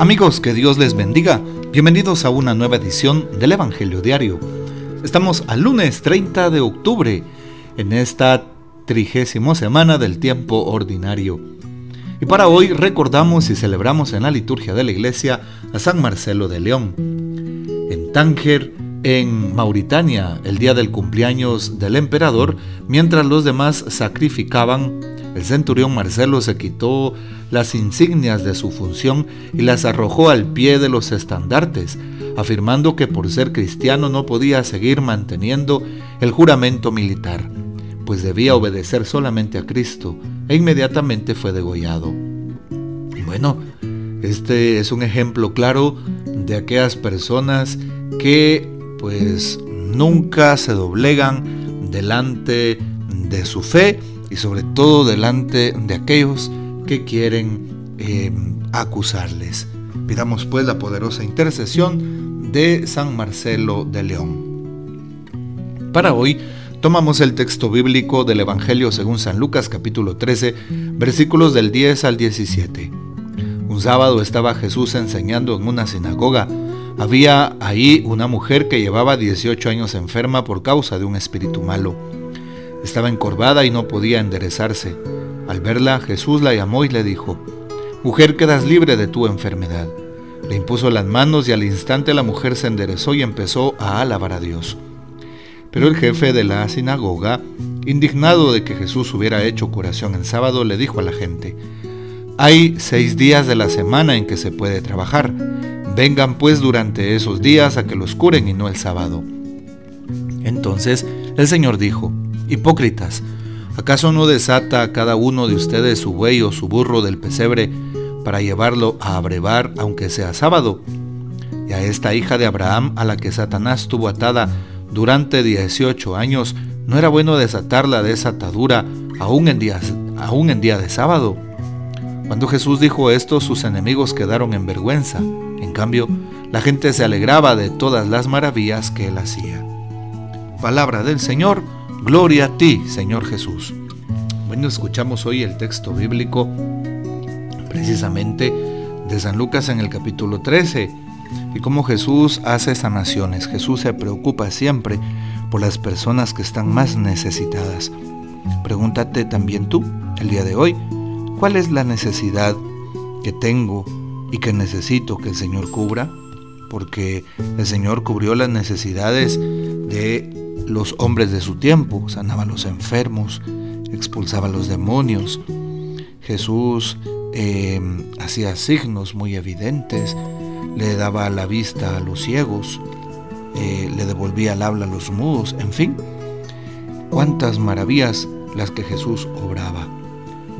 Amigos, que Dios les bendiga. Bienvenidos a una nueva edición del Evangelio Diario. Estamos al lunes 30 de octubre, en esta trigésima semana del tiempo ordinario. Y para hoy recordamos y celebramos en la liturgia de la iglesia a San Marcelo de León. En Tánger, en Mauritania, el día del cumpleaños del emperador, mientras los demás sacrificaban el centurión Marcelo se quitó las insignias de su función y las arrojó al pie de los estandartes, afirmando que por ser cristiano no podía seguir manteniendo el juramento militar, pues debía obedecer solamente a Cristo, e inmediatamente fue degollado. Bueno, este es un ejemplo claro de aquellas personas que pues nunca se doblegan delante de su fe y sobre todo delante de aquellos que quieren em, acusarles. Pidamos pues la poderosa intercesión de San Marcelo de León. Para hoy tomamos el texto bíblico del Evangelio según San Lucas capítulo 13 versículos del 10 al 17. Un sábado estaba Jesús enseñando en una sinagoga. Había ahí una mujer que llevaba 18 años enferma por causa de un espíritu malo estaba encorvada y no podía enderezarse. Al verla, Jesús la llamó y le dijo, Mujer, quedas libre de tu enfermedad. Le impuso las manos y al instante la mujer se enderezó y empezó a alabar a Dios. Pero el jefe de la sinagoga, indignado de que Jesús hubiera hecho curación en sábado, le dijo a la gente, Hay seis días de la semana en que se puede trabajar. Vengan pues durante esos días a que los curen y no el sábado. Entonces el Señor dijo, Hipócritas, ¿acaso no desata a cada uno de ustedes su buey o su burro del pesebre para llevarlo a abrevar aunque sea sábado? Y a esta hija de Abraham a la que Satanás tuvo atada durante 18 años, ¿no era bueno desatarla de esa atadura aún en, aún en día de sábado? Cuando Jesús dijo esto, sus enemigos quedaron en vergüenza. En cambio, la gente se alegraba de todas las maravillas que él hacía. Palabra del Señor Gloria a ti, Señor Jesús. Bueno, escuchamos hoy el texto bíblico precisamente de San Lucas en el capítulo 13 y cómo Jesús hace sanaciones. Jesús se preocupa siempre por las personas que están más necesitadas. Pregúntate también tú, el día de hoy, ¿cuál es la necesidad que tengo y que necesito que el Señor cubra? Porque el Señor cubrió las necesidades de los hombres de su tiempo, sanaba a los enfermos, expulsaba a los demonios. Jesús em, hacía signos muy evidentes, le daba la vista a los ciegos, eh, le devolvía el habla a los mudos, en fin, cuántas maravillas las que Jesús obraba,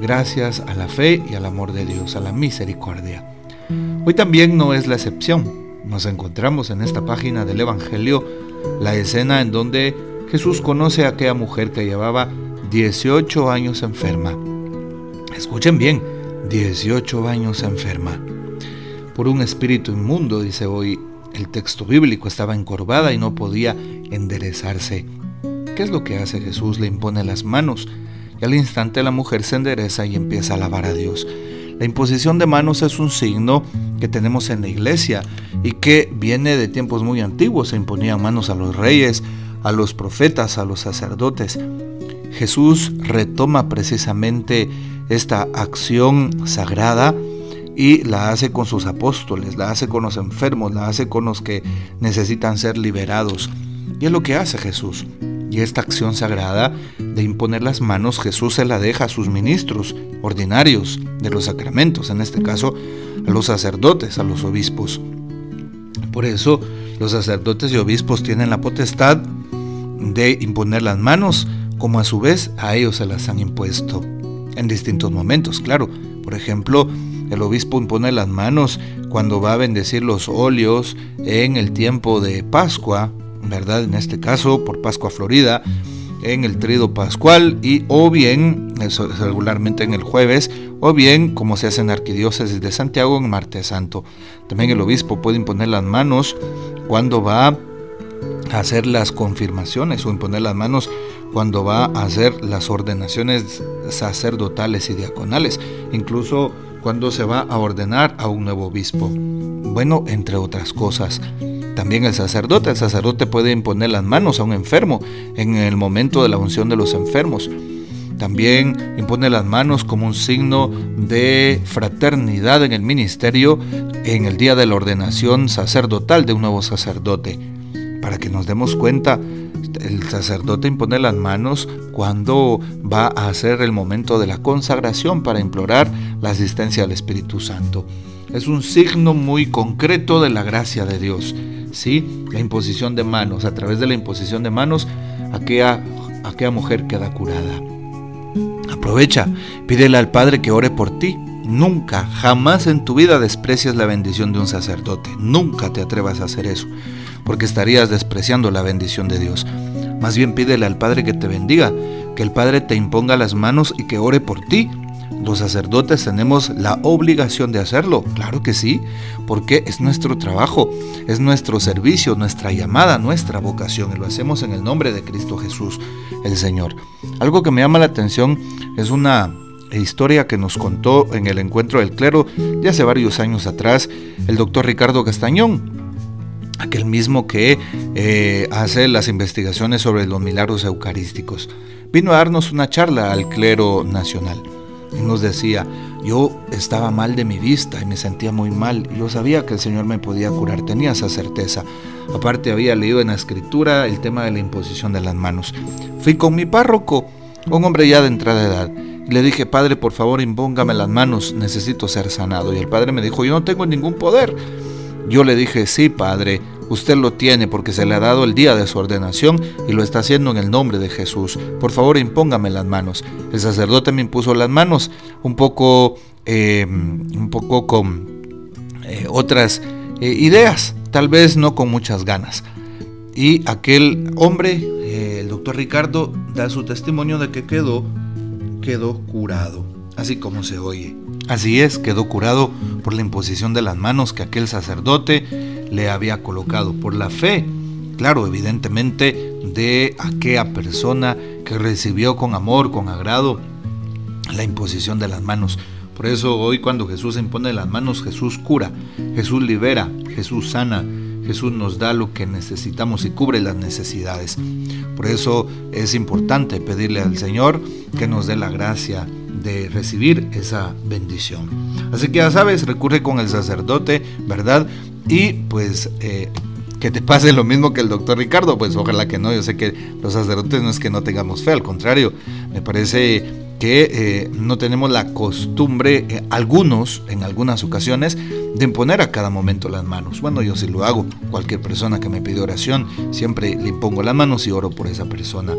gracias a la fe y al amor de Dios, a la misericordia. Hoy también no es la excepción. Nos encontramos en esta página del Evangelio la escena en donde Jesús conoce a aquella mujer que llevaba 18 años enferma. Escuchen bien, 18 años enferma. Por un espíritu inmundo, dice hoy el texto bíblico, estaba encorvada y no podía enderezarse. ¿Qué es lo que hace Jesús? Le impone las manos y al instante la mujer se endereza y empieza a alabar a Dios. La imposición de manos es un signo que tenemos en la iglesia y que viene de tiempos muy antiguos. Se imponían manos a los reyes, a los profetas, a los sacerdotes. Jesús retoma precisamente esta acción sagrada y la hace con sus apóstoles, la hace con los enfermos, la hace con los que necesitan ser liberados. Y es lo que hace Jesús. Y esta acción sagrada de imponer las manos, Jesús se la deja a sus ministros ordinarios de los sacramentos, en este caso a los sacerdotes, a los obispos. Por eso los sacerdotes y obispos tienen la potestad de imponer las manos, como a su vez a ellos se las han impuesto en distintos momentos, claro. Por ejemplo, el obispo impone las manos cuando va a bendecir los óleos en el tiempo de Pascua, ¿verdad? En este caso, por Pascua Florida, en el trido pascual y o bien, regularmente en el jueves, o bien como se hace en Arquidiócesis de Santiago en Martes Santo. También el obispo puede imponer las manos cuando va a hacer las confirmaciones o imponer las manos cuando va a hacer las ordenaciones sacerdotales y diaconales. Incluso cuando se va a ordenar a un nuevo obispo. Bueno, entre otras cosas. También el sacerdote, el sacerdote puede imponer las manos a un enfermo en el momento de la unción de los enfermos. También impone las manos como un signo de fraternidad en el ministerio en el día de la ordenación sacerdotal de un nuevo sacerdote. Para que nos demos cuenta, el sacerdote impone las manos cuando va a hacer el momento de la consagración para implorar la asistencia del Espíritu Santo. Es un signo muy concreto de la gracia de Dios. ¿Sí? La imposición de manos. A través de la imposición de manos, aquella, aquella mujer queda curada. Aprovecha, pídele al Padre que ore por ti. Nunca, jamás en tu vida desprecias la bendición de un sacerdote. Nunca te atrevas a hacer eso, porque estarías despreciando la bendición de Dios. Más bien pídele al Padre que te bendiga, que el Padre te imponga las manos y que ore por ti. Los sacerdotes tenemos la obligación de hacerlo, claro que sí, porque es nuestro trabajo, es nuestro servicio, nuestra llamada, nuestra vocación, y lo hacemos en el nombre de Cristo Jesús, el Señor. Algo que me llama la atención es una historia que nos contó en el encuentro del clero de hace varios años atrás el doctor Ricardo Castañón, aquel mismo que eh, hace las investigaciones sobre los milagros eucarísticos. Vino a darnos una charla al clero nacional y nos decía, yo estaba mal de mi vista y me sentía muy mal. Yo sabía que el Señor me podía curar, tenía esa certeza. Aparte había leído en la escritura el tema de la imposición de las manos. Fui con mi párroco, un hombre ya de entrada edad. Le dije, Padre, por favor, impóngame las manos, necesito ser sanado. Y el Padre me dijo, yo no tengo ningún poder. Yo le dije, sí, Padre, usted lo tiene porque se le ha dado el día de su ordenación y lo está haciendo en el nombre de Jesús. Por favor, impóngame las manos. El sacerdote me impuso las manos, un poco, eh, un poco con eh, otras eh, ideas, tal vez no con muchas ganas. Y aquel hombre, el doctor Ricardo, da su testimonio de que quedó, quedó curado, así como se oye. Así es, quedó curado por la imposición de las manos que aquel sacerdote le había colocado, por la fe, claro, evidentemente, de aquella persona que recibió con amor, con agrado, la imposición de las manos. Por eso hoy cuando Jesús impone las manos, Jesús cura, Jesús libera, Jesús sana, Jesús nos da lo que necesitamos y cubre las necesidades. Por eso es importante pedirle al Señor que nos dé la gracia de recibir esa bendición. Así que ya sabes, recurre con el sacerdote, ¿verdad? Y pues eh, que te pase lo mismo que el doctor Ricardo, pues ojalá que no, yo sé que los sacerdotes no es que no tengamos fe, al contrario, me parece que eh, no tenemos la costumbre, eh, algunos, en algunas ocasiones, de imponer a cada momento las manos. Bueno, yo sí lo hago. Cualquier persona que me pide oración, siempre le impongo las manos y oro por esa persona.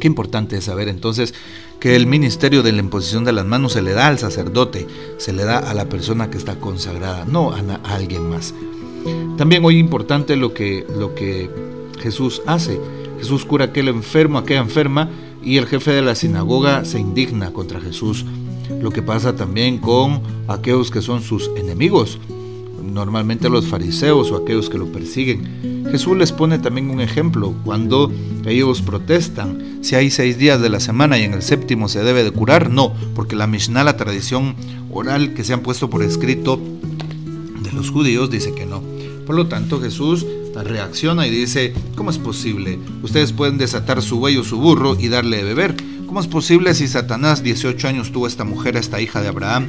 Qué importante es saber entonces que el ministerio de la imposición de las manos se le da al sacerdote, se le da a la persona que está consagrada, no a, alguien más. También hoy importante lo que, lo que Jesús hace. Jesús cura a aquel enfermo, aquella enferma, y el jefe de la sinagoga se indigna contra Jesús. Lo que pasa también con aquellos que son sus enemigos normalmente los fariseos o aquellos que lo persiguen. Jesús les pone también un ejemplo cuando ellos protestan. Si hay seis días de la semana y en el séptimo se debe de curar, no, porque la Mishnah, la tradición oral que se han puesto por escrito de los judíos, dice que no. Por lo tanto, Jesús reacciona y dice, ¿cómo es posible? Ustedes pueden desatar su buey o su burro y darle de beber. ¿Cómo es posible si Satanás 18 años tuvo esta mujer, esta hija de Abraham,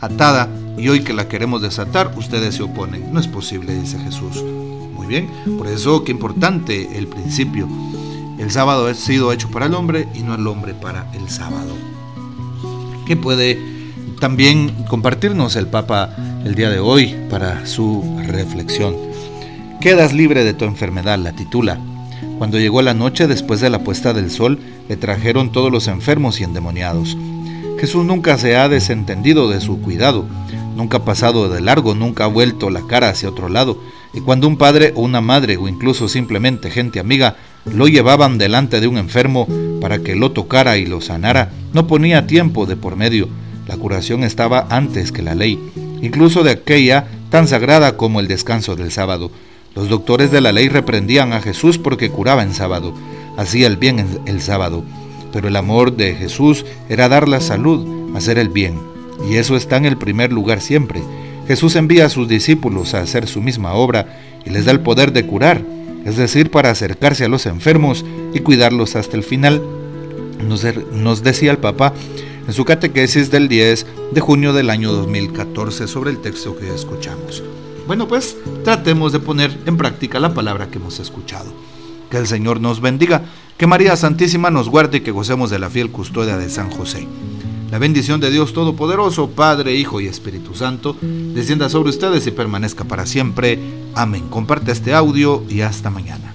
atada y hoy que la queremos desatar, ustedes se oponen. No es posible, dice Jesús. Muy bien, por eso qué importante el principio. El sábado ha sido hecho para el hombre y no el hombre para el sábado. ¿Qué puede también compartirnos el Papa el día de hoy para su reflexión? Quedas libre de tu enfermedad, la titula. Cuando llegó la noche después de la puesta del sol, le trajeron todos los enfermos y endemoniados. Jesús nunca se ha desentendido de su cuidado, nunca ha pasado de largo, nunca ha vuelto la cara hacia otro lado, y cuando un padre o una madre o incluso simplemente gente amiga lo llevaban delante de un enfermo para que lo tocara y lo sanara, no ponía tiempo de por medio, la curación estaba antes que la ley, incluso de aquella tan sagrada como el descanso del sábado. Los doctores de la ley reprendían a Jesús porque curaba en sábado, hacía el bien el sábado pero el amor de Jesús era dar la salud, hacer el bien. Y eso está en el primer lugar siempre. Jesús envía a sus discípulos a hacer su misma obra y les da el poder de curar, es decir, para acercarse a los enfermos y cuidarlos hasta el final. Nos, decía el Papa en su catequesis del 10 de junio del año 2014 sobre el texto que escuchamos. Bueno, pues tratemos de poner en práctica la palabra que hemos escuchado. Que el Señor nos bendiga, que María Santísima nos guarde y que gocemos de la fiel custodia de San José. La bendición de Dios Todopoderoso, Padre, Hijo y Espíritu Santo, descienda sobre ustedes y permanezca para siempre. Amén. Comparte este audio y hasta mañana.